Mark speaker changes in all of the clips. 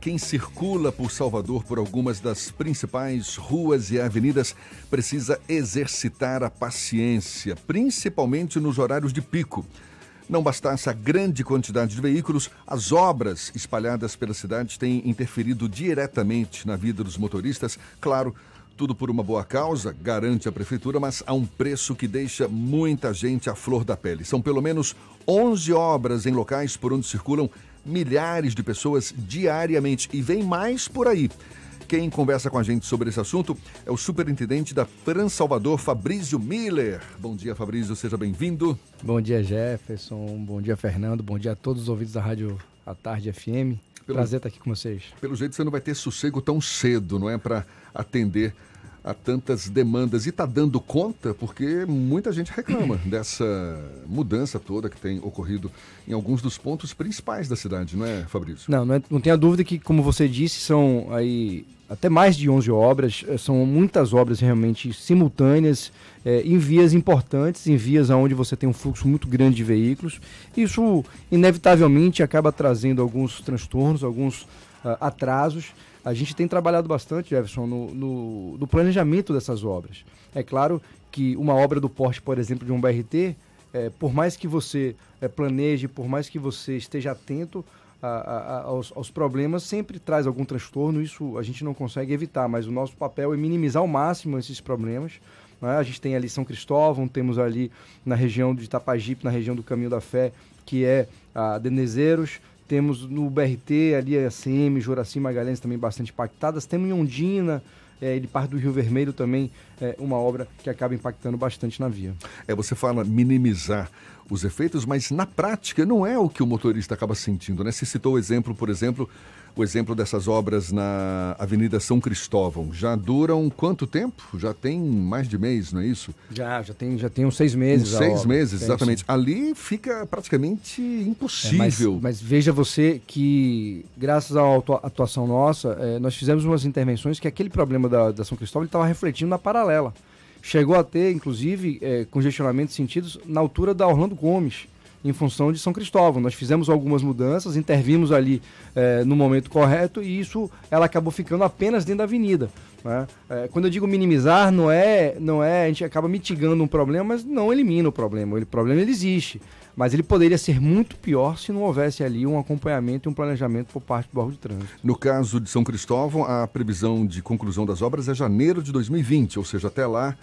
Speaker 1: Quem circula por Salvador por algumas das principais ruas e avenidas precisa exercitar a paciência, principalmente nos horários de pico. Não bastasse a grande quantidade de veículos, as obras espalhadas pela cidade têm interferido diretamente na vida dos motoristas. Claro, tudo por uma boa causa, garante a prefeitura, mas a um preço que deixa muita gente à flor da pele. São pelo menos 11 obras em locais por onde circulam milhares de pessoas diariamente e vem mais por aí. Quem conversa com a gente sobre esse assunto é o superintendente da Trans Salvador, Fabrício Miller. Bom dia, Fabrício, seja bem-vindo.
Speaker 2: Bom dia, Jefferson. Bom dia, Fernando. Bom dia a todos os ouvintes da Rádio A Tarde FM. Pelo, Prazer estar aqui com vocês.
Speaker 1: Pelo jeito, você não vai ter sossego tão cedo, não é? Para atender a tantas demandas. E está dando conta porque muita gente reclama dessa mudança toda que tem ocorrido em alguns dos pontos principais da cidade, não é, Fabrício?
Speaker 2: Não, não, é, não tenha dúvida que, como você disse, são aí até mais de 11 obras, eh, são muitas obras realmente simultâneas, é, em vias importantes, em vias onde você tem um fluxo muito grande de veículos. Isso, inevitavelmente, acaba trazendo alguns transtornos, alguns uh, atrasos. A gente tem trabalhado bastante, Jefferson, no, no, no, planejamento dessas obras. É claro que uma obra do porte, por exemplo, de um BRT, é, por mais que você é, planeje, por mais que você esteja atento a, a, aos, aos, problemas, sempre traz algum transtorno. Isso a gente não consegue evitar, mas o nosso papel é minimizar ao máximo esses problemas. Né? A gente tem ali São Cristóvão, temos ali na região de Itapajipe, na região do Caminho da Fé, que é a Denezeiros, temos no BRT, ali a CM, Juraci Magalhães também bastante impactadas. Temos em Ondina, é, ele parte do Rio Vermelho também, é, uma obra que acaba impactando bastante na via.
Speaker 1: É, você fala minimizar os efeitos, mas na prática não é o que o motorista acaba sentindo, né? Você citou o exemplo, por exemplo, o exemplo dessas obras na Avenida São Cristóvão. Já duram quanto tempo? Já tem mais de mês, não é isso?
Speaker 2: Já, já tem, já tem uns seis meses.
Speaker 1: Uns seis meses, exatamente. Ali fica praticamente impossível.
Speaker 2: É, mas, mas, veja você que, graças à atuação nossa, é, nós fizemos umas intervenções que aquele problema da, da São Cristóvão estava refletindo na paralela. Chegou a ter, inclusive, é, congestionamentos sentidos na altura da Orlando Gomes em função de São Cristóvão. Nós fizemos algumas mudanças, intervimos ali é, no momento correto e isso ela acabou ficando apenas dentro da avenida. Né? É, quando eu digo minimizar, não é, não é a gente acaba mitigando um problema, mas não elimina o problema. O problema ele existe, mas ele poderia ser muito pior se não houvesse ali um acompanhamento e um planejamento por parte do órgão de trânsito.
Speaker 1: No caso de São Cristóvão, a previsão de conclusão das obras é janeiro de 2020, ou seja, até lá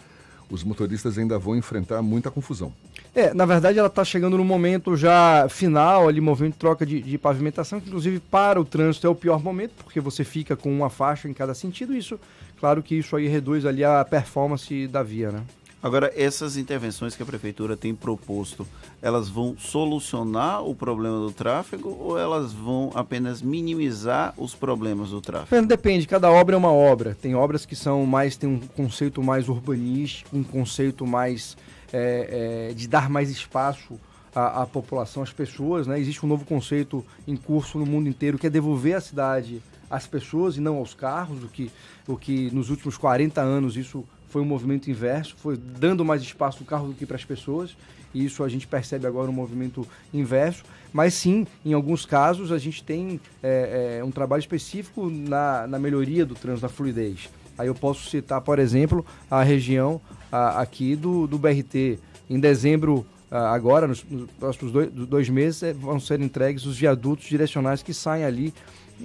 Speaker 1: os motoristas ainda vão enfrentar muita confusão.
Speaker 2: É, na verdade ela está chegando no momento já final, ali, movimento de troca de, de, pavimentação, que inclusive para o trânsito é o pior momento, porque você fica com uma faixa em cada sentido, isso, claro que isso aí reduz ali a performance da via, né?
Speaker 3: Agora, essas intervenções que a prefeitura tem proposto, elas vão solucionar o problema do tráfego ou elas vão apenas minimizar os problemas do tráfego?
Speaker 2: Depende, cada obra é uma obra. Tem obras que são mais, tem um conceito mais urbanístico, um conceito mais é, é, de dar mais espaço à, à, população, às pessoas. Né? Existe um novo conceito em curso no mundo inteiro que é devolver a cidade às pessoas e não aos carros, o que, o que nos últimos 40 anos isso foi um movimento inverso, foi dando mais espaço do carro do que para as pessoas, e isso a gente percebe agora um movimento inverso. Mas sim, em alguns casos, a gente tem é, é, um trabalho específico na, na melhoria do trânsito, da fluidez. Aí eu posso citar, por exemplo, a região a, aqui do, do BRT. Em dezembro, a, agora, nos, nos próximos dois, dois meses, é, vão ser entregues os viadutos direcionais que saem ali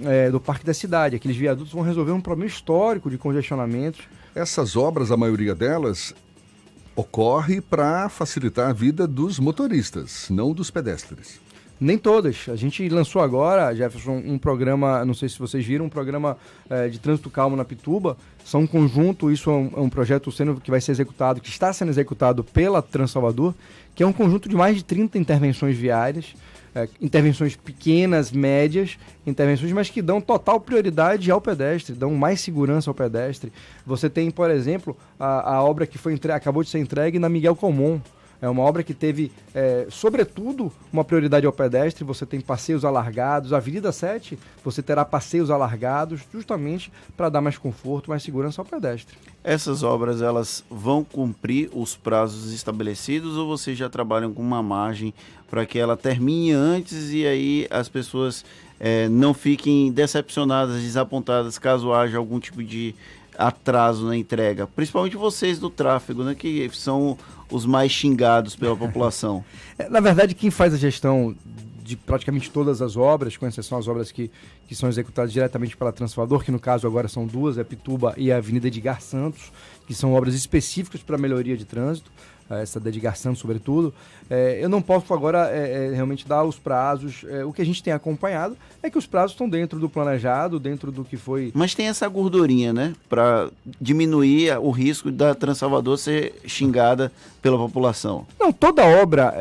Speaker 2: é, do Parque da Cidade. Aqueles viadutos vão resolver um problema histórico de congestionamentos
Speaker 1: essas obras, a maioria delas, ocorre para facilitar a vida dos motoristas, não dos pedestres.
Speaker 2: Nem todas. A gente lançou agora, Jefferson, um programa, não sei se vocês viram, um programa é, de trânsito calmo na Pituba. São um conjunto, isso é um, é um, projeto sendo, que vai ser executado, que está sendo executado pela Trans Salvador, que é um conjunto de mais de 30 intervenções viárias é, intervenções pequenas, médias, intervenções, mas que dão total prioridade ao pedestre, dão mais segurança ao pedestre. Você tem, por exemplo, a, a obra que foi entre, acabou de ser entregue na Miguel Comum. É uma obra que teve, é, sobretudo, uma prioridade ao pedestre. Você tem passeios alargados. A Avenida 7, você terá passeios alargados, justamente para dar mais conforto, mais segurança ao pedestre.
Speaker 3: Essas obras elas vão cumprir os prazos estabelecidos ou vocês já trabalham com uma margem para que ela termine antes e aí as pessoas é, não fiquem decepcionadas, desapontadas caso haja algum tipo de atraso na entrega? Principalmente vocês do tráfego, né, que são os mais xingados pela população.
Speaker 2: É, na verdade, quem faz a gestão de praticamente todas as obras, com exceção as obras que, que são executadas diretamente pela Transformador, que no caso agora são duas, é Pituba e a Avenida Edgar Santos, que são obras específicas para melhoria de trânsito essa dedicação sobretudo. É, eu não posso agora é, realmente dar os prazos. O que a gente tem acompanhado é que os prazos estão dentro do planejado, dentro do que foi.
Speaker 3: Mas tem essa gordurinha, né? Para diminuir o risco da Transalvador ser xingada pela população.
Speaker 2: Não, toda obra,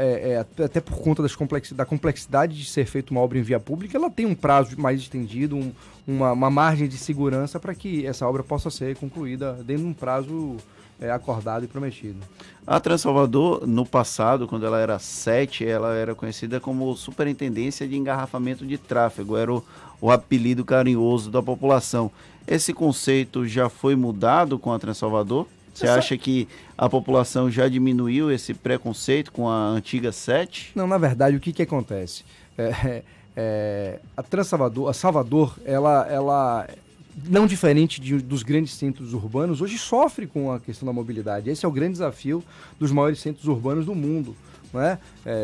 Speaker 2: até por conta das complexi da complexidade de ser feita uma obra em via pública, ela tem um prazo mais estendido, um, uma, uma margem de segurança para que essa obra possa ser concluída dentro de um prazo é, acordado e prometido.
Speaker 3: A Transalvador, no passado, quando ela era 7, ela era conhecida como Superintendência de Engarrafamento de Tráfego, era o, o apelido carinhoso da população. Esse conceito já foi mudado com a Transalvador? Você acha que a população já diminuiu esse preconceito com a antiga 7?
Speaker 2: Não, na verdade, o que, que acontece? É, é, a Transalvador, a Salvador, ela, ela não diferente de, dos grandes centros urbanos, hoje sofre com a questão da mobilidade. Esse é o grande desafio dos maiores centros urbanos do mundo.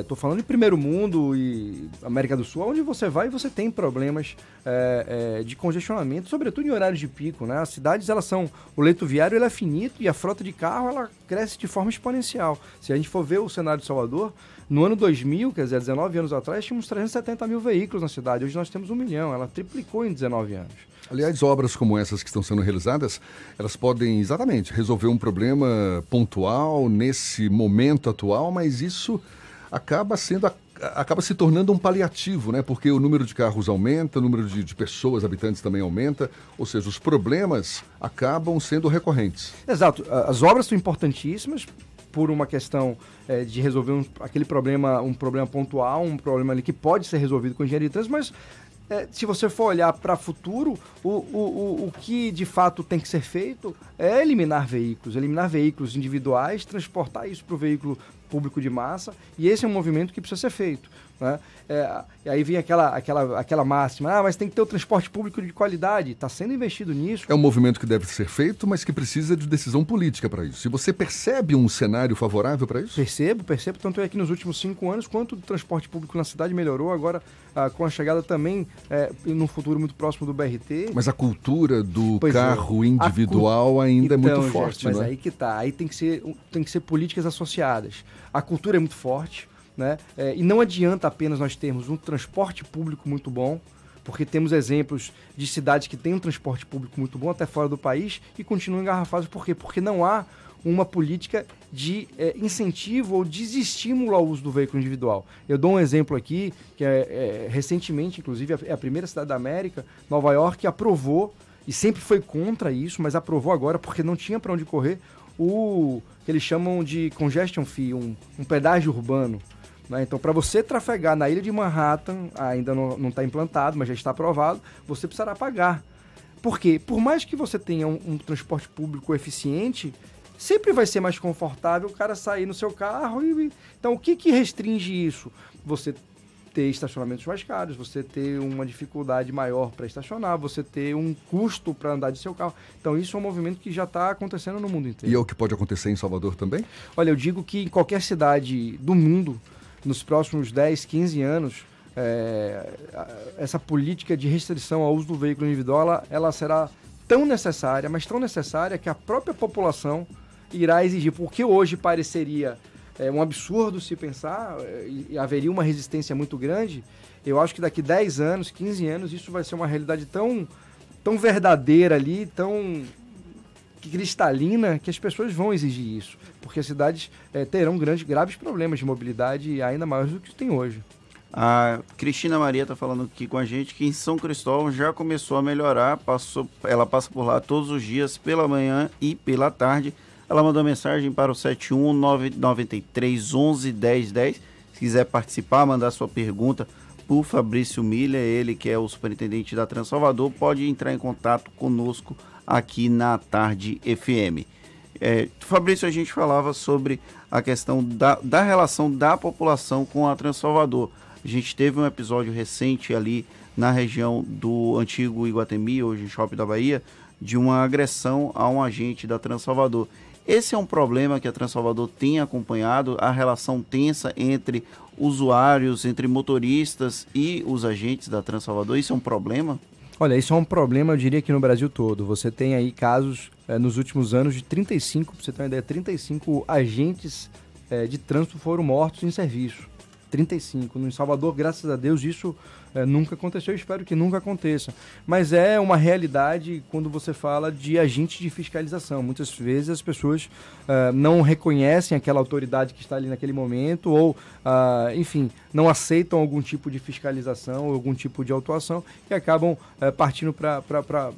Speaker 2: Estou é, falando de primeiro mundo e América do Sul, onde você vai e você tem problemas é, é, de congestionamento, sobretudo em horários de pico. Né? As cidades, elas são... O leito viário ele é finito e a frota de carro ela cresce de forma exponencial. Se a gente for ver o cenário de Salvador, no ano 2000, quer dizer, 19 anos atrás, tínhamos 370 mil veículos na cidade. Hoje nós temos um milhão. Ela triplicou em 19 anos.
Speaker 1: Aliás, obras como essas que estão sendo realizadas, elas podem exatamente resolver um problema pontual nesse momento atual, mas isso acaba sendo acaba se tornando um paliativo, né? Porque o número de carros aumenta, o número de, de, pessoas, habitantes também aumenta, ou seja, os problemas acabam sendo recorrentes.
Speaker 2: Exato. As obras são importantíssimas por uma questão é, de resolver um, aquele problema, um problema pontual, um problema ali que pode ser resolvido com engenharia de trânsito, mas é, se você for olhar para o futuro, o, o, o que de fato tem que ser feito é eliminar veículos, eliminar veículos individuais, transportar isso para o veículo público de massa, e esse é um movimento que precisa ser feito. Né? É, e aí vem aquela, aquela, aquela máxima, ah, mas tem que ter o transporte público de qualidade, está sendo investido nisso.
Speaker 1: É um movimento que deve ser feito, mas que precisa de decisão política para isso. E você percebe um cenário favorável para isso?
Speaker 2: Percebo, percebo, tanto é que nos últimos cinco anos, quanto o transporte público na cidade melhorou, agora ah, com a chegada também, é, no futuro muito próximo do BRT.
Speaker 1: Mas a cultura do pois é. carro é. individual ainda então, é muito então, forte,
Speaker 2: Mas
Speaker 1: né?
Speaker 2: aí que tá, aí tem que, ser, tem que ser políticas associadas. A cultura é muito forte, né? É, e não adianta apenas nós termos um transporte público muito bom, porque temos exemplos de cidades que têm um transporte público muito bom até fora do país e continuam engarrafados. Por quê? Porque não há uma política de é, incentivo ou desestímulo ao uso do veículo individual. Eu dou um exemplo aqui, que é, é recentemente, inclusive, é a primeira cidade da América, Nova York, aprovou, e sempre foi contra isso, mas aprovou agora porque não tinha para onde correr, o que eles chamam de congestion fee, um, um pedágio urbano. Né? Então, para você trafegar na ilha de Manhattan, ainda não está implantado, mas já está aprovado, você precisará pagar. Por quê? Por mais que você tenha um, um, transporte público eficiente, sempre vai ser mais confortável o cara sair no seu carro. E, então, o que, que restringe isso? Você ter estacionamentos mais caros, você ter uma dificuldade maior para estacionar, você ter um custo para andar de seu carro. Então, isso é um movimento que já está acontecendo no mundo inteiro.
Speaker 1: E é o que pode acontecer em Salvador também?
Speaker 2: Olha, eu digo que em qualquer cidade do mundo, nos próximos 10, 15 anos, é, essa política de restrição ao uso do veículo individual, ela, ela será tão necessária, mas tão necessária que a própria população irá exigir, porque hoje pareceria é, um absurdo se pensar é, e, haveria uma resistência muito grande. Eu acho que daqui 10 anos, 15 anos, isso vai ser uma realidade tão, tão verdadeira ali, tão cristalina que as pessoas vão exigir isso, porque as cidades é, terão grandes, graves problemas de mobilidade ainda maiores do que tem hoje.
Speaker 3: A Cristina Maria está falando aqui com a gente que em São Cristóvão já começou a melhorar, passou, ela passa por lá todos os dias, pela manhã e pela tarde. Ela mandou mensagem para o 71993 11 10 10. Se quiser participar, mandar sua pergunta por Fabrício Milha, ele que é o superintendente da Transalvador, pode entrar em contato conosco aqui na Tarde FM. É, Fabrício, a gente falava sobre a questão da, da relação da população com a Transalvador. A gente teve um episódio recente ali na região do antigo Iguatemi, hoje Shopping da Bahia, de uma agressão a um agente da Transalvador. Esse é um problema que a Transalvador tem acompanhado, a relação tensa entre usuários, entre motoristas e os agentes da Transalvador. Isso é um problema?
Speaker 2: Olha, isso é um problema, eu diria que no Brasil todo. Você tem aí casos é, nos últimos anos de 35, para você ter uma ideia, 35 agentes é, de trânsito foram mortos em serviço. 35. No Salvador, graças a Deus, isso é, nunca aconteceu. Eu espero que nunca aconteça. Mas é uma realidade quando você fala de agente de fiscalização. Muitas vezes as pessoas é, não reconhecem aquela autoridade que está ali naquele momento ou, ah, enfim, não aceitam algum tipo de fiscalização ou algum tipo de autuação e acabam é, partindo para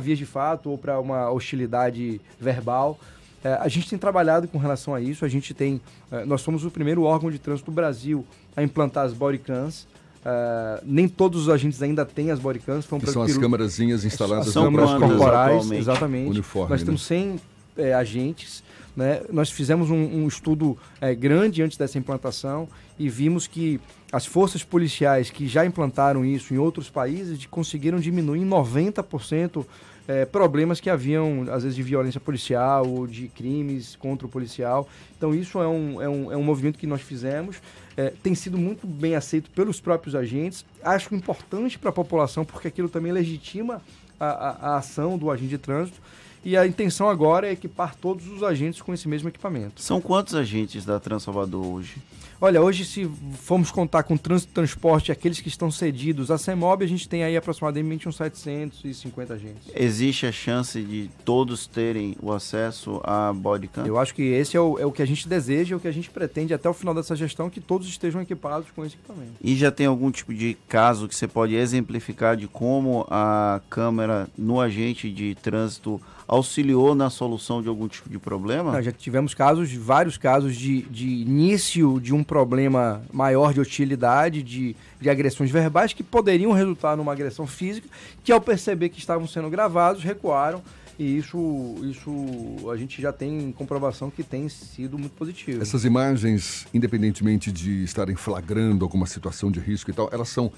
Speaker 2: vias de fato ou para uma hostilidade verbal. É, a gente tem trabalhado com relação a isso. A gente tem, é, nós somos o primeiro órgão de trânsito do Brasil a implantar as bodycams. É, nem todos os agentes ainda têm as bodycams.
Speaker 1: Que são as câmerazinhas instaladas
Speaker 2: são câmeras corporais, exatamente. Uniforme, nós né? temos 100 é, agentes. Né? Nós fizemos um, um estudo é, grande antes dessa implantação e vimos que as forças policiais que já implantaram isso em outros países conseguiram diminuir em 90% é, problemas que haviam, às vezes, de violência policial ou de crimes contra o policial. Então, isso é um, é um, é um movimento que nós fizemos. É, tem sido muito bem aceito pelos próprios agentes. Acho importante para a população, porque aquilo também legitima a, a, a ação do agente de trânsito. E a intenção agora é equipar todos os agentes com esse mesmo equipamento.
Speaker 3: São quantos agentes da Transalvador hoje?
Speaker 2: Olha, hoje se formos contar com trânsito e transporte, aqueles que estão cedidos a CEMOB, a gente tem aí aproximadamente uns 750 agentes.
Speaker 3: Existe a chance de todos terem o acesso a bodycam?
Speaker 2: Eu acho que esse é o, é o que a gente deseja, é o que a gente pretende até o final dessa gestão, que todos estejam equipados com esse equipamento.
Speaker 3: E já tem algum tipo de caso que você pode exemplificar de como a câmera no agente de trânsito auxiliou na solução de algum tipo de problema?
Speaker 2: já tivemos casos, vários casos de, de início de um problema maior de hostilidade, de, de agressões verbais que poderiam resultar numa agressão física, que ao perceber que estavam sendo gravados, recuaram. E isso, isso a gente já tem comprovação que tem sido muito positivo.
Speaker 1: Essas imagens, independentemente de estarem flagrando alguma situação de risco e tal, elas são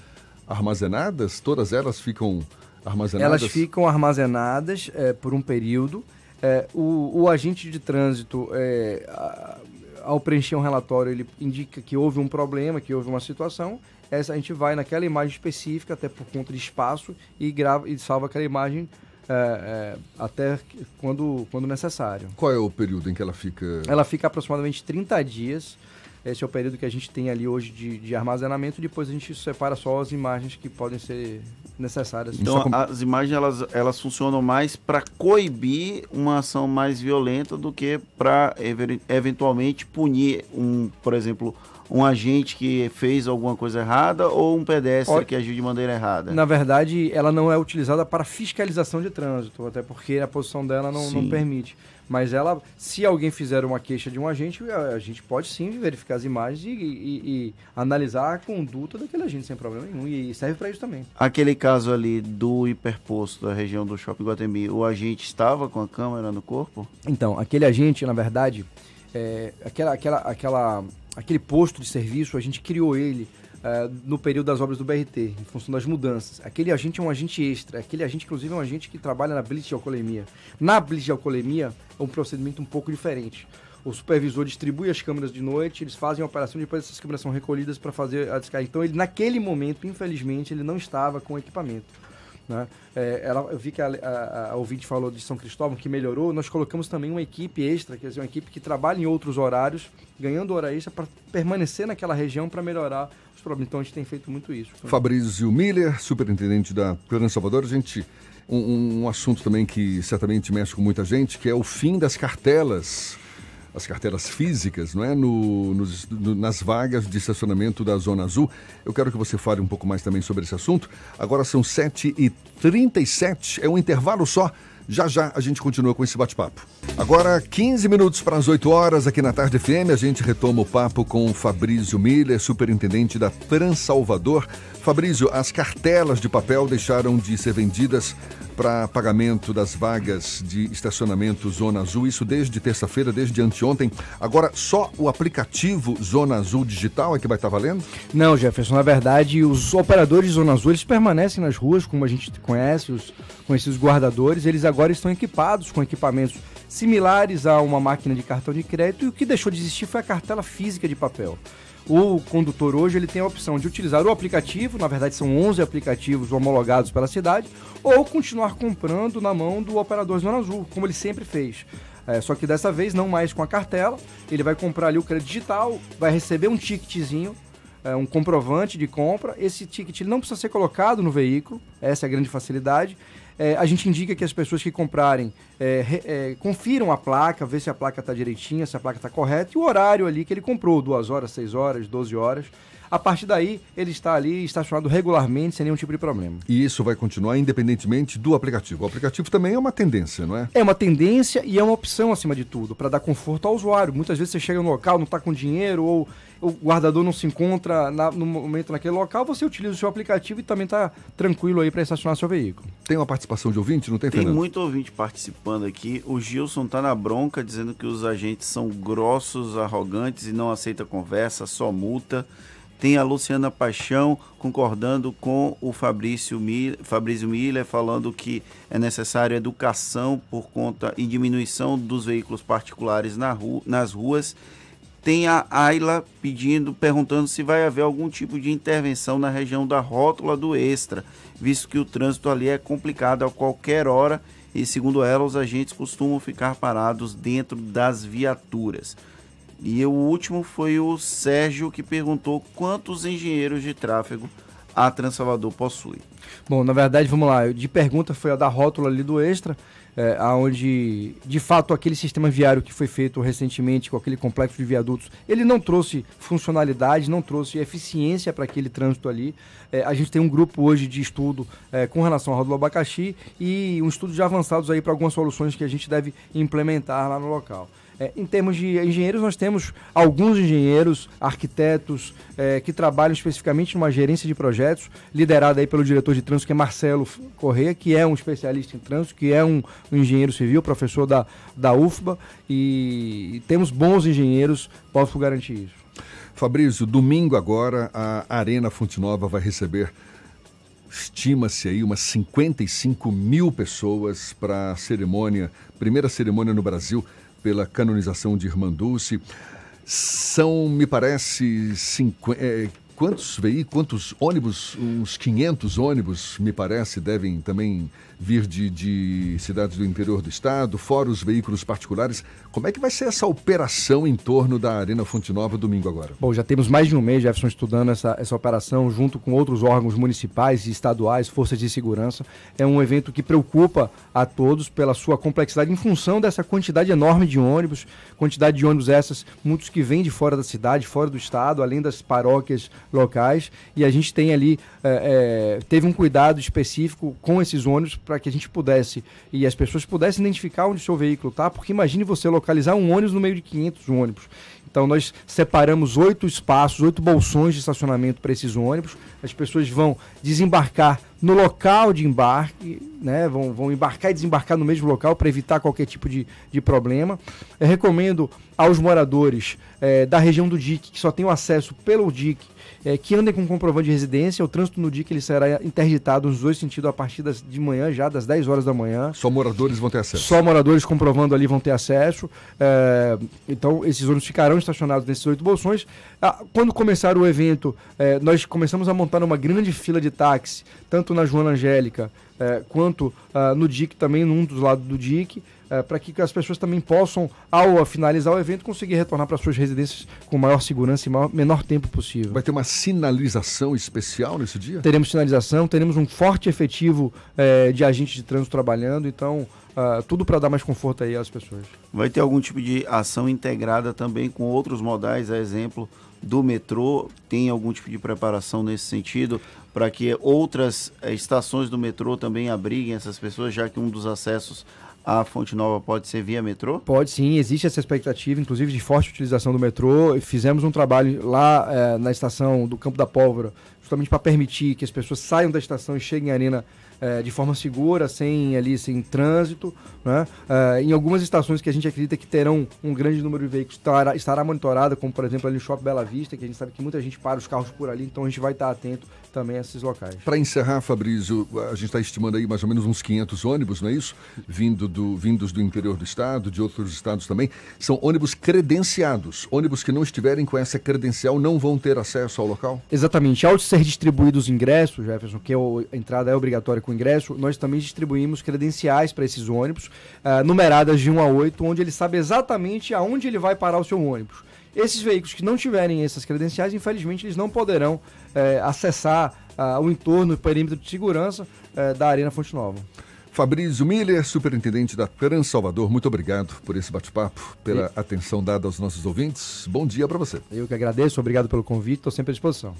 Speaker 1: armazenadas? Todas elas ficam armazenadas?
Speaker 2: Elas ficam armazenadas é, por um período. É, o, o, agente de trânsito, é, a, ao preencher um relatório, ele indica que houve um problema, que houve uma situação. Essa, a gente vai naquela imagem específica, até por conta de espaço, e, grava, e salva aquela imagem é, é, até quando, quando necessário.
Speaker 1: Qual é o período em que ela fica?
Speaker 2: Ela fica aproximadamente 30 dias. Esse é o período que a gente tem ali hoje de, de armazenamento. Depois a gente separa só as imagens que podem ser necessárias.
Speaker 3: Então, com... as imagens elas, elas funcionam mais para coibir uma ação mais violenta do que para eventualmente punir um, por exemplo, um agente que fez alguma coisa errada ou um pedestre Olha, que agiu de maneira errada?
Speaker 2: Na verdade, ela não é utilizada para fiscalização de trânsito, até porque a posição dela não, não permite. Mas ela, se alguém fizer uma queixa de um agente, a gente pode sim verificar as imagens e, e, e analisar a conduta daquele agente sem problema nenhum. E serve para isso também.
Speaker 3: Aquele caso ali do hiperposto da região do Shopping Guatemi, o agente estava com a câmera no corpo?
Speaker 2: Então, aquele agente, na verdade, é, aquela, aquela, aquela aquele posto de serviço, a gente criou ele uh, no período das obras do BRT, em função das mudanças. Aquele agente é um agente extra, aquele agente, inclusive, é um agente que trabalha na blitz de alcoolemia. Na blitz de alcoolemia, é um procedimento um pouco diferente. O supervisor distribui as câmeras de noite, eles fazem a operação, depois essas câmeras são recolhidas para fazer a descarga. Então, ele, naquele momento, infelizmente, ele não estava com equipamento. Né? É, ela, eu vi que a, a, a, ouvinte falou de São Cristóvão, que melhorou. Nós colocamos também uma equipe extra, quer dizer, uma equipe que trabalha em outros horários, ganhando hora extra para permanecer naquela região para melhorar os problemas. Então a gente tem feito muito isso.
Speaker 1: Fabrício Miller, superintendente da Plano Salvador, a gente. Um, um assunto também que certamente mexe com muita gente, que é o fim das cartelas as carteiras físicas, não é? No, nos, no, nas vagas de estacionamento da Zona Azul. Eu quero que você fale um pouco mais também sobre esse assunto. Agora são 7h37, é um intervalo só. Já já a gente continua com esse bate-papo. Agora, 15 minutos para as 8 horas aqui na Tarde FM, a gente retoma o papo com o Fabrício Miller, superintendente da Transalvador. Fabrício, as cartelas de papel deixaram de ser vendidas para pagamento das vagas de estacionamento Zona Azul, isso desde terça-feira, desde anteontem. Agora, só o aplicativo Zona Azul Digital é que vai estar valendo?
Speaker 2: Não, Jefferson, na verdade, os operadores Zona Azul, eles permanecem nas ruas, como a gente conhece, os conhecidos guardadores, eles agora estão equipados com equipamentos similares a uma máquina de cartão de crédito e o que deixou de existir foi a cartela física de papel. O condutor hoje ele tem a opção de utilizar o aplicativo, na verdade são 11 aplicativos homologados pela cidade, ou continuar comprando na mão do operador Zona Azul, como ele sempre fez. É, só que dessa vez não mais com a cartela, ele vai comprar ali o crédito digital, vai receber um ticketzinho, é, um comprovante de compra. Esse ticket não precisa ser colocado no veículo, essa é a grande facilidade. É, a gente indica que as pessoas que comprarem é, é, confiram a placa, vê se a placa está direitinha, se a placa está correta e o horário ali que ele comprou, duas horas, seis horas, 12 horas. A partir daí, ele está ali estacionado regularmente, sem nenhum tipo de problema.
Speaker 1: E isso vai continuar independentemente do aplicativo. O aplicativo também é uma tendência, não é?
Speaker 2: É uma tendência e é uma opção acima de tudo, para dar conforto ao usuário. Muitas vezes você chega no local, não está com dinheiro ou o guardador não se encontra na, no momento naquele local, você utiliza o seu aplicativo e também está tranquilo aí para estacionar seu veículo.
Speaker 1: Tem uma participação de ouvinte, não tem,
Speaker 3: Tem
Speaker 1: Fernando?
Speaker 3: muito ouvinte participando aqui. O Gilson tá na bronca dizendo que os agentes são grossos, arrogantes e não aceita conversa, só multa. Tem a Luciana Paixão concordando com o Fabrício Miller, Fabrício Miller falando que é necessário educação por conta e diminuição dos veículos particulares na rua, nas ruas. Tem a Ayla pedindo, perguntando se vai haver algum tipo de intervenção na região da rótula do Extra, visto que o trânsito ali é complicado a qualquer hora e, segundo ela, os agentes costumam ficar parados dentro das viaturas. E o último foi o Sérgio que perguntou quantos engenheiros de tráfego a Transalvador possui.
Speaker 2: Bom, na verdade, vamos lá. De pergunta foi a da rótula ali do Extra, é, onde, de fato, aquele sistema viário que foi feito recentemente com aquele complexo de viadutos, ele não trouxe funcionalidade, não trouxe eficiência para aquele trânsito ali. É, a gente tem um grupo hoje de estudo é, com relação ao rótulo abacaxi e um estudo já avançados aí para algumas soluções que a gente deve implementar lá no local. É, em termos de engenheiros, nós temos alguns engenheiros, arquitetos, é, que trabalham especificamente numa gerência de projetos, liderada aí pelo diretor de trânsito, que é Marcelo Corrêa, que é um especialista em trânsito, que é um, um engenheiro civil, professor da, da UFBA, e, e temos bons engenheiros, posso garantir isso.
Speaker 1: Fabrício, domingo agora a Arena Fonte Nova vai receber, estima-se aí, umas 55 mil pessoas para a cerimônia, primeira cerimônia no Brasil pela canonização de Irmã Dulce. São, me parece, cinqu... é, quantos veículos, quantos ônibus, uns 500 ônibus, me parece, devem também vir de, de, cidades do interior do estado, fora os veículos particulares. Como é que vai ser essa operação em torno da Arena Fonte Nova domingo agora?
Speaker 2: Bom, já temos mais de um mês, Jefferson, estudando essa, essa operação junto com outros órgãos municipais e estaduais, forças de segurança. É um evento que preocupa a todos pela sua complexidade em função dessa quantidade enorme de ônibus, quantidade de ônibus essas, muitos que vêm de fora da cidade, fora do estado, além das paróquias locais. E a gente tem ali, é, é, teve um cuidado específico com esses ônibus para que a gente pudesse e as pessoas pudessem identificar onde o seu veículo está, porque imagine você localizar um ônibus no meio de 500 ônibus. Então nós separamos oito espaços, oito bolsões de estacionamento para esses ônibus. As pessoas vão desembarcar no local de embarque, né? vão, vão embarcar e desembarcar no mesmo local para evitar qualquer tipo de, de problema. Eu recomendo aos moradores é, da região do DIC, que só tem acesso pelo DIC, é, que andem com comprovante de residência. O trânsito no DIC ele será interditado nos dois sentidos a partir das, de manhã, já das 10 horas da manhã.
Speaker 1: Só moradores vão ter acesso?
Speaker 2: Só moradores comprovando ali vão ter acesso. É, então, esses ônibus ficarão estacionados nesses oito bolsões. Ah, quando começar o evento, nós começamos a montar uma grande fila de táxi, tanto na Joana Angélica é, quanto ah, no DIC, também num dos lados do DIC é, para que as pessoas também possam, ao finalizar o evento, conseguir retornar para suas residências com maior segurança e maior, menor tempo possível.
Speaker 1: Vai ter uma sinalização especial nesse dia?
Speaker 2: Teremos sinalização, teremos um forte efetivo é, de agentes de trânsito trabalhando, então uh, tudo para dar mais conforto aí às pessoas.
Speaker 3: Vai ter algum tipo de ação integrada também com outros modais, a exemplo do metrô tem algum tipo de preparação nesse sentido para que outras eh, estações do metrô também abriguem essas pessoas, já que um dos acessos à Fonte Nova pode ser via metrô?
Speaker 2: Pode sim, existe essa expectativa, inclusive de forte utilização do metrô. Fizemos um trabalho lá é, na estação do Campo da Pólvora, justamente para permitir que as pessoas saiam da estação e cheguem à arena é, de forma segura, sem ali sem trânsito. Né? É, em algumas estações que a gente acredita que terão um grande número de veículos estará, estará monitorada, como por exemplo ali no Shopping Bela Vista, que a gente sabe que muita gente para os carros por ali, então a gente vai estar atento também a esses locais.
Speaker 1: Para encerrar, Fabrício, a gente está estimando aí mais ou menos uns 500 ônibus, não é isso? Vindo do, vindos do interior do estado, de outros estados também. São ônibus credenciados. Ônibus que não estiverem com essa credencial não vão ter acesso ao local?
Speaker 2: Exatamente. Ao ser distribuídos os ingressos, Jefferson, que é a entrada é obrigatória com ingresso, nós também distribuímos credenciais para esses ônibus, uh, numeradas de 1 a 8, onde ele sabe exatamente aonde ele vai parar o seu ônibus. Esses veículos que não tiverem essas credenciais, infelizmente, eles não poderão uh, acessar uh, o entorno, o perímetro de segurança da Arena Fonte Nova.
Speaker 1: Fabrício Miller, superintendente da Trans Salvador, muito obrigado por esse bate-papo, pela e... atenção dada aos nossos ouvintes. Bom dia para você.
Speaker 2: Eu que agradeço, obrigado pelo convite, estou sempre à disposição.